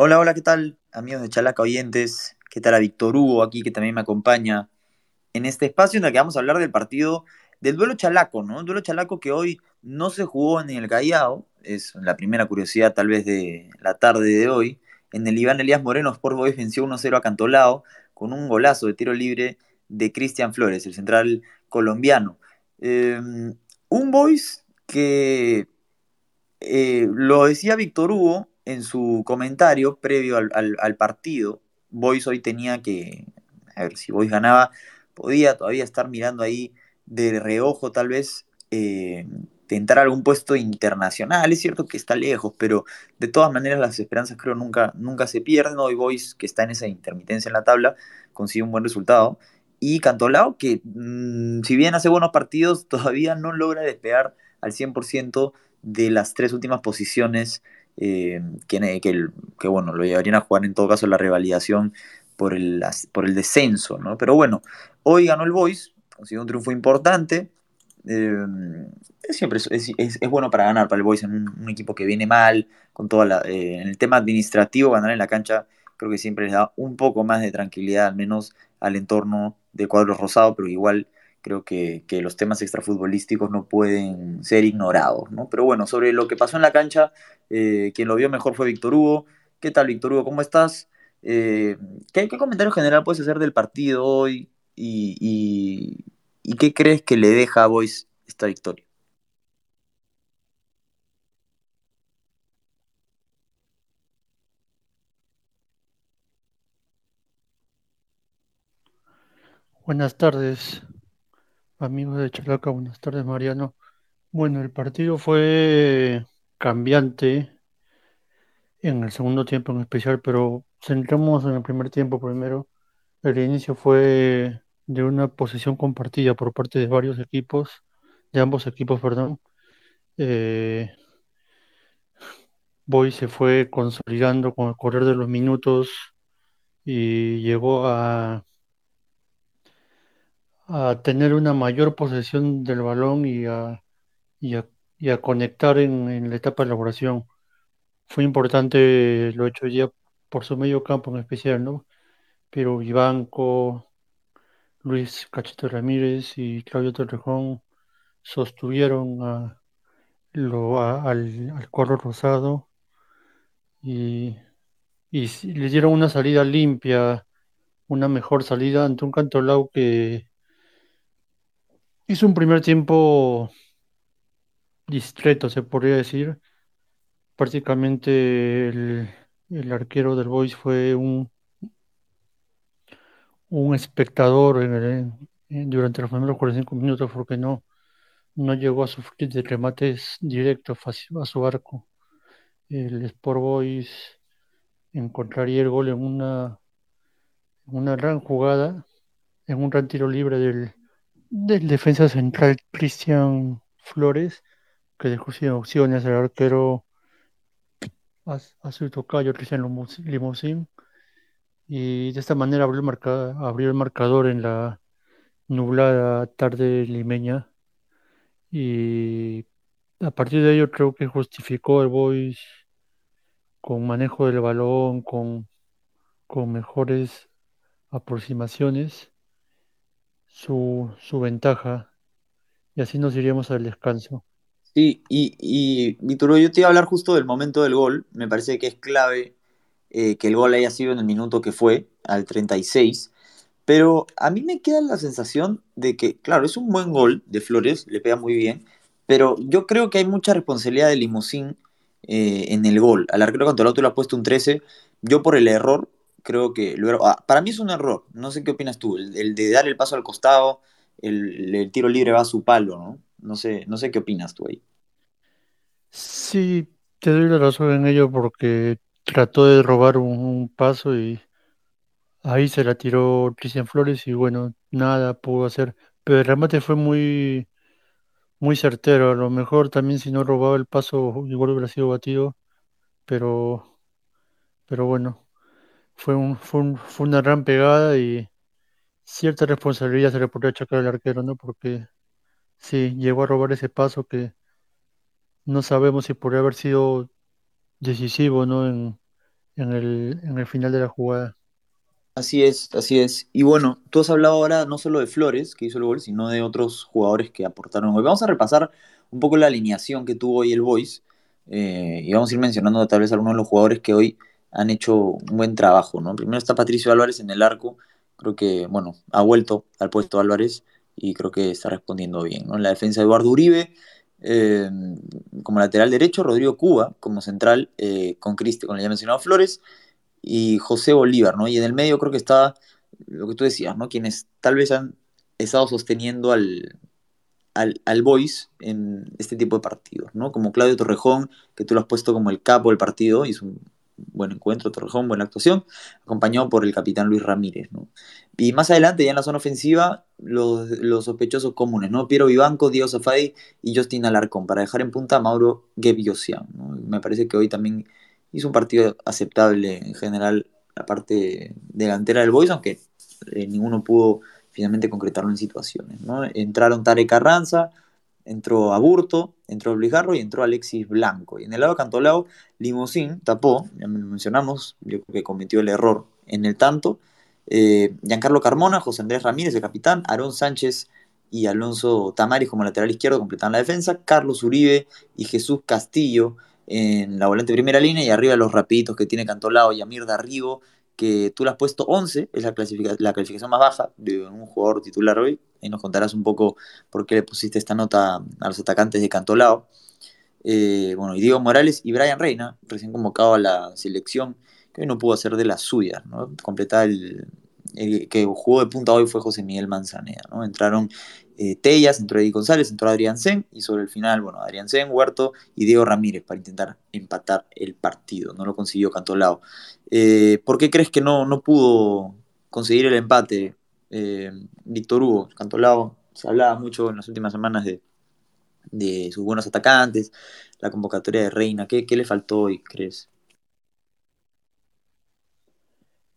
Hola, hola, ¿qué tal? Amigos de Chalaca oyentes, ¿qué tal a Víctor Hugo aquí que también me acompaña en este espacio en el que vamos a hablar del partido del duelo chalaco, ¿no? Duelo chalaco que hoy no se jugó en el Callao, es la primera curiosidad tal vez de la tarde de hoy. En el Iván Elías Moreno, Sport Boys venció 1-0 a Cantolao con un golazo de tiro libre de Cristian Flores, el central colombiano. Eh, un Boys que eh, lo decía Víctor Hugo en su comentario previo al, partido. Boys hoy tenía que, a ver, si Boys ganaba, podía todavía estar mirando ahí de reojo tal vez eh, tentar algún puesto internacional. Es cierto que está lejos, pero de todas maneras las esperanzas creo nunca, nunca se pierden. Hoy Boys, que está en esa intermitencia en la tabla, consigue un buen resultado. Y Cantolao, que mmm, si bien hace buenos partidos, todavía no logra despegar al 100% de las tres últimas posiciones eh, que, que, que, bueno, lo llevarían a jugar en todo caso la revalidación por el, por el descenso, ¿no? Pero bueno, hoy ganó el Boys, consiguió un triunfo importante. Eh, siempre es, es, bueno para ganar para el Boys en un, equipo que viene mal, con toda la, eh, en el tema administrativo, ganar en la cancha creo que siempre les da un poco más de tranquilidad, al menos al entorno de Cuadros Rosado, pero igual creo que, que, los temas extrafutbolísticos no pueden ser ignorados, ¿no? Pero bueno, sobre lo que pasó en la cancha, eh, quien lo vio mejor fue Víctor Hugo. ¿Qué tal, Víctor Hugo? ¿Cómo estás? Eh, ¿qué, ¿qué, comentario general puedes hacer del partido hoy y, y, y qué crees que le deja a Boys esta victoria? Buenas tardes, amigos de Chalaca. Buenas tardes, Mariano. Bueno, el partido fue cambiante en el segundo tiempo en especial, pero centramos en el primer tiempo primero. El inicio fue de una posesión compartida por parte de varios equipos, de ambos equipos, perdón. Eh, Boy se fue consolidando con el correr de los minutos y llegó a, a tener una mayor posesión del balón y a, y a, y a conectar en, en, la etapa de elaboración. Fue importante lo hecho ya por su medio campo en especial, ¿no? Pero Vivanco, Luis Cachito Ramírez y Claudio Torrejón sostuvieron a, lo, al, al cuadro rosado y, y le dieron una salida limpia, una mejor salida ante un Cantolao que hizo un primer tiempo discreto, se podría decir. Prácticamente el, el arquero del Boys fue un, un espectador en el, en, durante los primeros 45 minutos porque no, no llegó a sufrir de remates directos a su arco. El Sport Boys encontraría el gol en una, una gran jugada, en un gran tiro libre del, del defensa central Cristian Flores, que dejó sin opciones al arquero a, su tocayo Cristian Limousin y de esta manera abrió el, abrió el marcador en la nublada tarde limeña. Y a partir de ello creo que justificó el Boys con manejo del balón, con, con mejores aproximaciones, su, su ventaja y así nos iríamos al descanso. Sí, y, y Víctor, yo te iba a hablar justo del momento del gol. Me parece que es clave eh, que el gol haya sido en el minuto que fue, al 36. Pero a mí me queda la sensación de que, claro, es un buen gol de Flores, le pega muy bien, pero yo creo que hay mucha responsabilidad de Limosín eh, en el gol. Al arquero contra el otro le ha puesto un 13. Yo por el error, creo que lo ah, para mí es un error. No sé qué opinas tú, el, de dar el paso al costado, el, tiro libre va a su palo, ¿no? No sé, no sé qué opinas tú ahí. Sí, te doy la razón en ello porque trató de robar un, un paso y ahí se la tiró Cristian Flores y bueno, nada pudo hacer. Pero el remate fue muy, muy certero. A lo mejor también si no robaba el paso igual hubiera sido batido, pero, pero bueno, fue, un, fue, un, fue una gran pegada y cierta responsabilidad se le podría achacar al arquero, ¿no? Porque sí, llegó a robar ese paso que no sabemos si podría haber sido decisivo, ¿no? En, en el, en el final de la jugada. Así es, así es. Y bueno, tú has hablado ahora no solo de Flores, que hizo el gol, sino de otros jugadores que aportaron hoy. Vamos a repasar un poco la alineación que tuvo hoy el Boys eh, y vamos a ir mencionando tal vez algunos de los jugadores que hoy han hecho un buen trabajo, ¿no? Primero está Patricio Álvarez en el arco, creo que, bueno, ha vuelto al puesto Álvarez y creo que está respondiendo bien, ¿no? En la defensa Eduardo Uribe, eh, como lateral derecho, Rodrigo Cuba como central, eh, con Cristi, con el ya mencionado Flores, y José Bolívar, ¿no? Y en el medio creo que está lo que tú decías, ¿no? Quienes tal vez han estado sosteniendo al, al, al Boys en este tipo de partidos, ¿no? Como Claudio Torrejón, que tú lo has puesto como el capo del partido, hizo un buen encuentro, Torrejón, buena actuación, acompañado por el capitán Luis Ramírez, ¿no? Y más adelante, ya en la zona ofensiva, los, los sospechosos comunes, ¿no? Piero Vivanco, Diego Safadi y Justin Alarcón, para dejar en punta a Mauro Gebiosian, ¿no? Me parece que hoy también hizo un partido aceptable en general la parte delantera del Boys, aunque eh, ninguno pudo finalmente concretarlo en situaciones. ¿no? Entraron Tarek Carranza, entró Aburto, entró Blijarro y entró Alexis Blanco. Y en el lado cantolao, Limosín tapó, ya lo mencionamos, yo creo que cometió el error en el tanto. Eh, Giancarlo Carmona, José Andrés Ramírez, el capitán, Aarón Sánchez y Alonso Tamaris como lateral izquierdo completan la defensa, Carlos Uribe y Jesús Castillo en la volante primera línea y arriba los rapiditos que tiene Cantolao y Amir Darrigo, que tú le has puesto 11, es la, clasifica la calificación más baja de un jugador titular hoy. Ahí nos contarás un poco por qué le pusiste esta nota a los atacantes de Cantolao. Eh, bueno, y Diego Morales y Brian Reina, recién convocado a la selección, que hoy no pudo hacer de las suyas, ¿no? Completar el, el que jugó de punta hoy fue José Miguel Manzanea, ¿no? Entraron eh, Tellas, entró Eddie González, entró Adrián Sen y sobre el final, bueno, Adrián Sen, Huerto y Diego Ramírez para intentar empatar el partido. No lo consiguió Cantolao. Eh, ¿Por qué crees que no, no pudo conseguir el empate eh, Víctor Hugo? Cantolao se hablaba mucho en las últimas semanas de, de sus buenos atacantes, la convocatoria de Reina. ¿Qué, qué le faltó hoy, crees?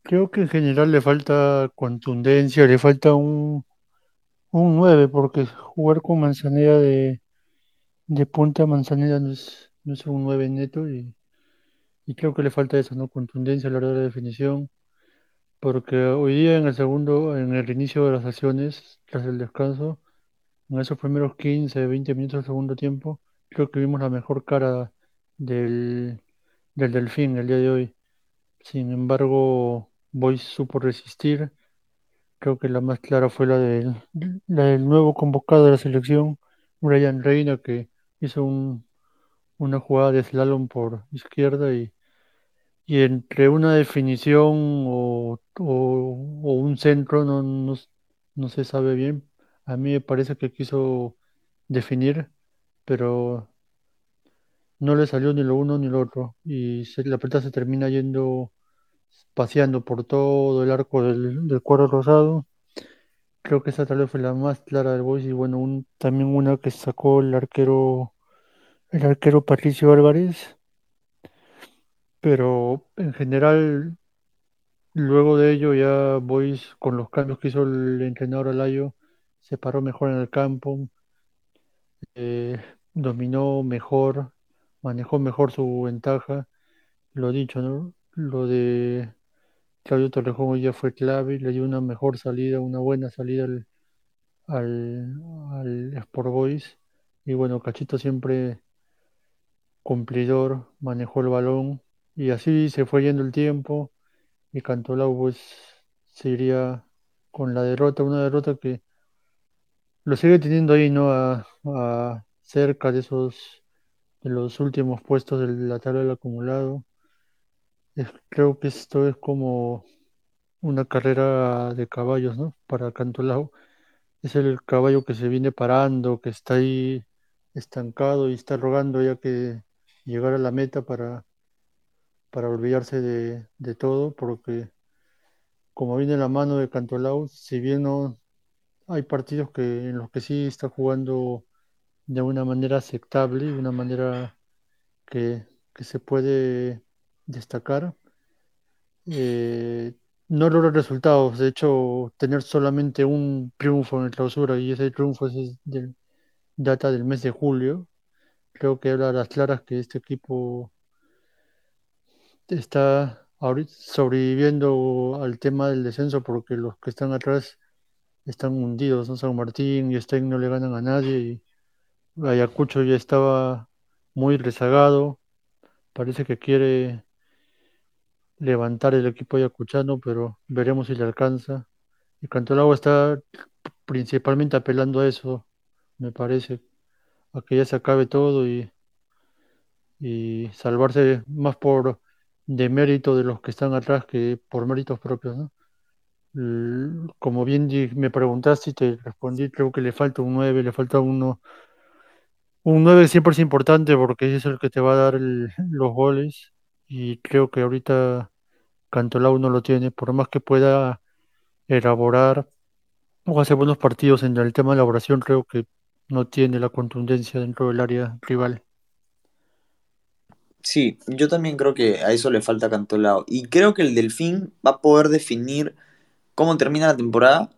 Creo que en general le falta contundencia, le falta un un 9, porque jugar con Manzanera de, de punta Manzanera no es, no es un 9 neto y, y creo que le falta eso, ¿no? Contundencia a la hora de la definición, porque hoy día en el segundo, en el inicio de las acciones, tras el descanso, en esos primeros 15, 20 minutos del segundo tiempo, creo que vimos la mejor cara del, del Delfín el día de hoy. Sin embargo, Boys supo resistir Creo que la más clara fue la del, la del nuevo convocado de la selección, Brian Reina, que hizo un, una jugada de slalom por izquierda y, y entre una definición o, o- o un centro no, no, no se sabe bien. A mí me parece que quiso definir, pero no le salió ni lo uno ni lo otro. Y se- la pelota se termina yendo, paseando por todo el arco del, del cuadro rosado Creo que esa tal vez fue la más clara del Boys y bueno, un, también una que sacó el arquero, el arquero Patricio Álvarez, pero en general luego de ello ya Boys con los cambios que hizo el entrenador Alayo se paró mejor en el campo, eh, dominó mejor, manejó mejor su ventaja, lo dicho, ¿no? Lo de Claudio Torrejón ya fue clave, le dio una mejor salida, una buena salida al al, Sport Boys. Y bueno, Cachito siempre cumplidor, manejó el balón y así se fue yendo el tiempo y Cantolao pues se iría con la derrota, una derrota que lo sigue teniendo ahí, ¿no? A cerca de esos, de los últimos puestos de la tabla del acumulado. Es- creo que esto es como una carrera de caballos, ¿no? Para Cantolao. Es el caballo que se viene parando, que está ahí estancado y está rogando ya que llegar a la meta para, para olvidarse de, de todo, porque como viene la mano de Cantolao, si bien no hay partidos que, en los que sí está jugando de una manera aceptable, de una manera que, que se puede destacar, eh, no logra resultados. De hecho, tener solamente un triunfo en el clausura y ese triunfo es del data del mes de julio. Creo que habla a las claras que este equipo está sobreviviendo al tema del descenso porque los que están atrás están hundidos. San Martín y Stein no le ganan a nadie y Ayacucho ya estaba muy rezagado, parece que quiere levantar el equipo ayacuchano, pero veremos si le alcanza. Y Cantolao está principalmente apelando a eso, me parece, a que ya se acabe todo y, y salvarse más por de mérito de los que están atrás que por méritos propios, ¿no? Como bien me preguntaste y te respondí, creo que le falta un 9, le falta uno. Un 9 siempre es importante porque es el que te va a dar los goles y creo que ahorita Cantolao no lo tiene, por más que pueda elaborar o hacer buenos partidos en el tema de elaboración, creo que no tiene la contundencia dentro del área rival. Sí, yo también creo que a eso le falta Cantolao. Y creo que el Delfín va a poder definir cómo termina la temporada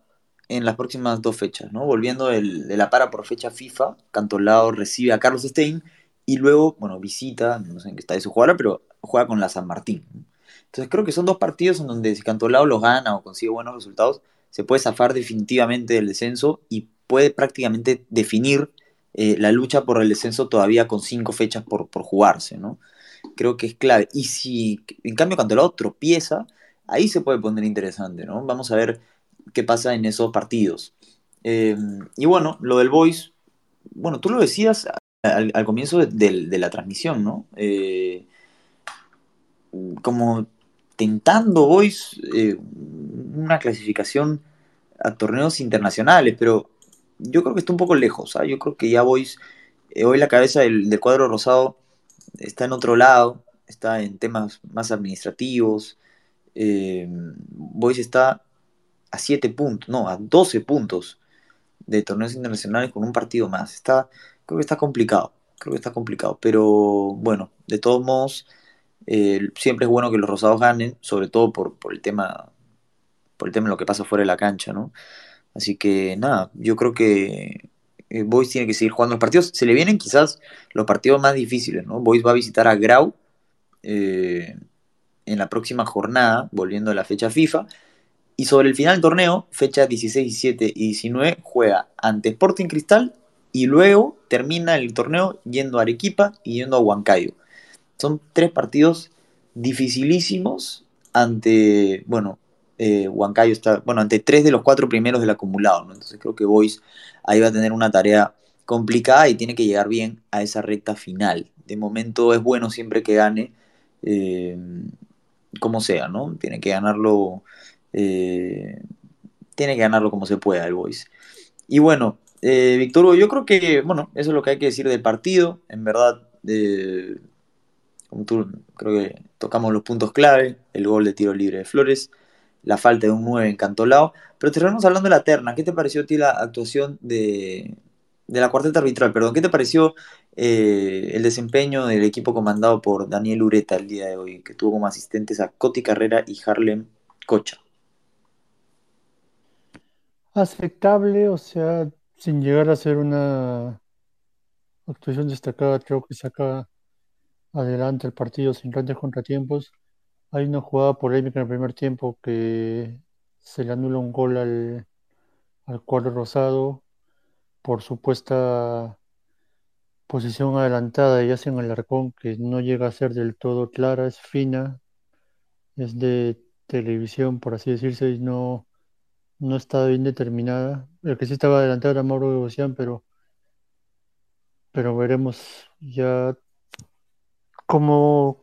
en las próximas dos fechas, ¿no? Volviendo de la para por fecha FIFA, Cantolao recibe a Carlos Stein y luego, bueno, visita, no sé en qué está de su jugador, pero juega con la San Martín. Entonces creo que son dos partidos en donde si Cantolao los gana o consigue buenos resultados, se puede zafar definitivamente del descenso y puede prácticamente definir eh, la lucha por el descenso todavía con cinco fechas por, por jugarse, ¿no? Creo que es clave. Y si en cambio Cantolao tropieza, ahí se puede poner interesante, ¿no? Vamos a ver qué pasa en esos partidos. Eh, y bueno, lo del Voice, bueno, tú lo decías al, comienzo de, la transmisión, ¿no? Eh, como tentando Voice eh, una clasificación a torneos internacionales, pero yo creo que está un poco lejos, ¿ah? Yo creo que ya Voice, hoy la cabeza del cuadro rosado está en otro lado, está en temas más administrativos, eh, Boys está a 7 puntos, no, a 12 puntos de torneos internacionales con un partido más. Está, creo que está complicado, creo que está complicado, pero bueno, de todos modos, eh, siempre es bueno que los rosados ganen, sobre todo por, el tema por el tema de lo que pasa fuera de la cancha, ¿no? Así que nada, yo creo que eh, Boys tiene que seguir jugando los partidos. Se le vienen quizás los partidos más difíciles, ¿no? Boys va a visitar a Grau. Eh, en la próxima jornada, volviendo a la fecha FIFA. Y sobre el final del torneo, fecha 16, 17 y 19, juega ante Sporting Cristal y luego termina el torneo yendo a Arequipa y yendo a Huancayo. Son tres partidos dificilísimos ante, bueno, eh, Huancayo está, bueno, ante tres de los cuatro primeros del acumulado, Entonces creo que Boys ahí va a tener una tarea complicada y tiene que llegar bien a esa recta final. De momento es bueno siempre que gane. Eh, como sea, ¿no? Tiene que ganarlo, eh, tiene que ganarlo como se pueda el Boys. Y bueno, eh, Víctor, yo creo que, bueno, eso es lo que hay que decir del partido. En verdad, creo que tocamos los puntos clave, el gol de tiro libre de Flores, la falta de un 9 encantolado. Pero terminamos hablando de la terna. ¿Qué te pareció a ti la actuación de, de la cuarteta arbitral? Perdón, ¿qué te pareció eh, el desempeño del equipo comandado por Daniel Ureta el día de hoy, que tuvo como asistentes a Coti Carrera y Harlem Cocha. Aceptable, o sea, sin llegar a ser una actuación destacada, creo que saca adelante el partido sin grandes contratiempos. Hay una jugada polémica en el primer tiempo que se le anula un gol al, al cuadro rosado por supuesta posición adelantada y hacen el arcón que no llega a ser del todo clara, es fina, es de televisión, por así decirse, y no, no está bien determinada. El que sí estaba adelantado era Mauro Bocian, pero, pero veremos ya cómo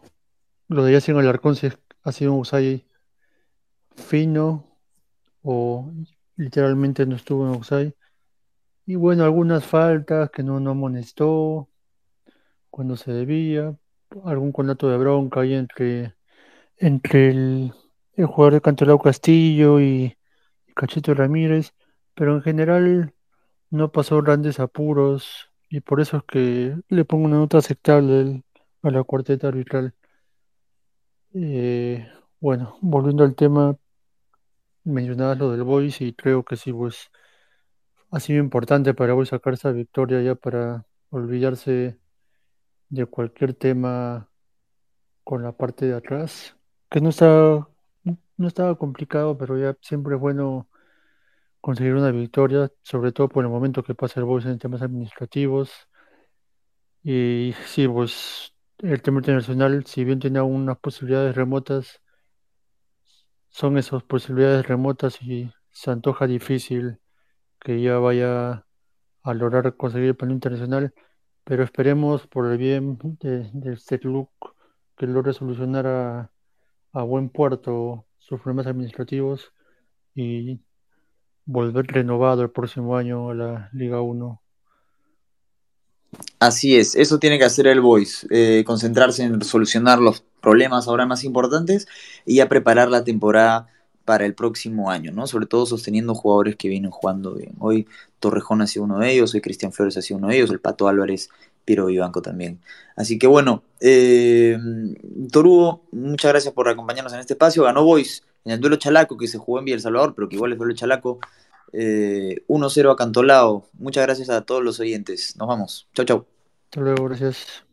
lo de en el arcón si ha sido un Usai fino o literalmente no estuvo en Usai. Y bueno, algunas faltas que no, no amonestó cuando se debía, algún conato de bronca ahí entre, entre el, jugador de Cantelao Castillo y, Cachito Ramírez, pero en general no pasó grandes apuros y por eso es que le pongo una nota aceptable a la cuarteta arbitral. Eh, bueno, volviendo al tema, mencionabas lo del Boys y creo que sí, pues ha sido importante para hoy sacar esa victoria ya para olvidarse de cualquier tema con la parte de atrás que no está, no estaba complicado, pero ya siempre es bueno conseguir una victoria, sobre todo por el momento que pasa el Boys en temas administrativos. Y sí, pues el tema internacional, si bien tiene unas posibilidades remotas, son esas posibilidades remotas y se antoja difícil que ya vaya a lograr conseguir el plano internacional, pero esperemos por el bien de, del club que logre solucionar a, a buen puerto sus problemas administrativos y volver renovado el próximo año a la Liga 1. Así es, eso tiene que hacer el Boys, eh, concentrarse en solucionar los problemas ahora más importantes y a preparar la temporada para el próximo año, ¿no? Sobre todo sosteniendo jugadores que vienen jugando bien. Hoy Torrejón ha sido uno de ellos, hoy Cristian Flores ha sido uno de ellos, el Pato Álvarez, Piro Vivanco también. Así que bueno, eh, Torugo, muchas gracias por acompañarnos en este espacio. Ganó Boys en el duelo chalaco que se jugó en Villa El Salvador, pero que igual es duelo chalaco. Eh, 1-0 a Cantolao. Muchas gracias a todos los oyentes. Nos vamos. Chau, chau. Hasta luego, gracias.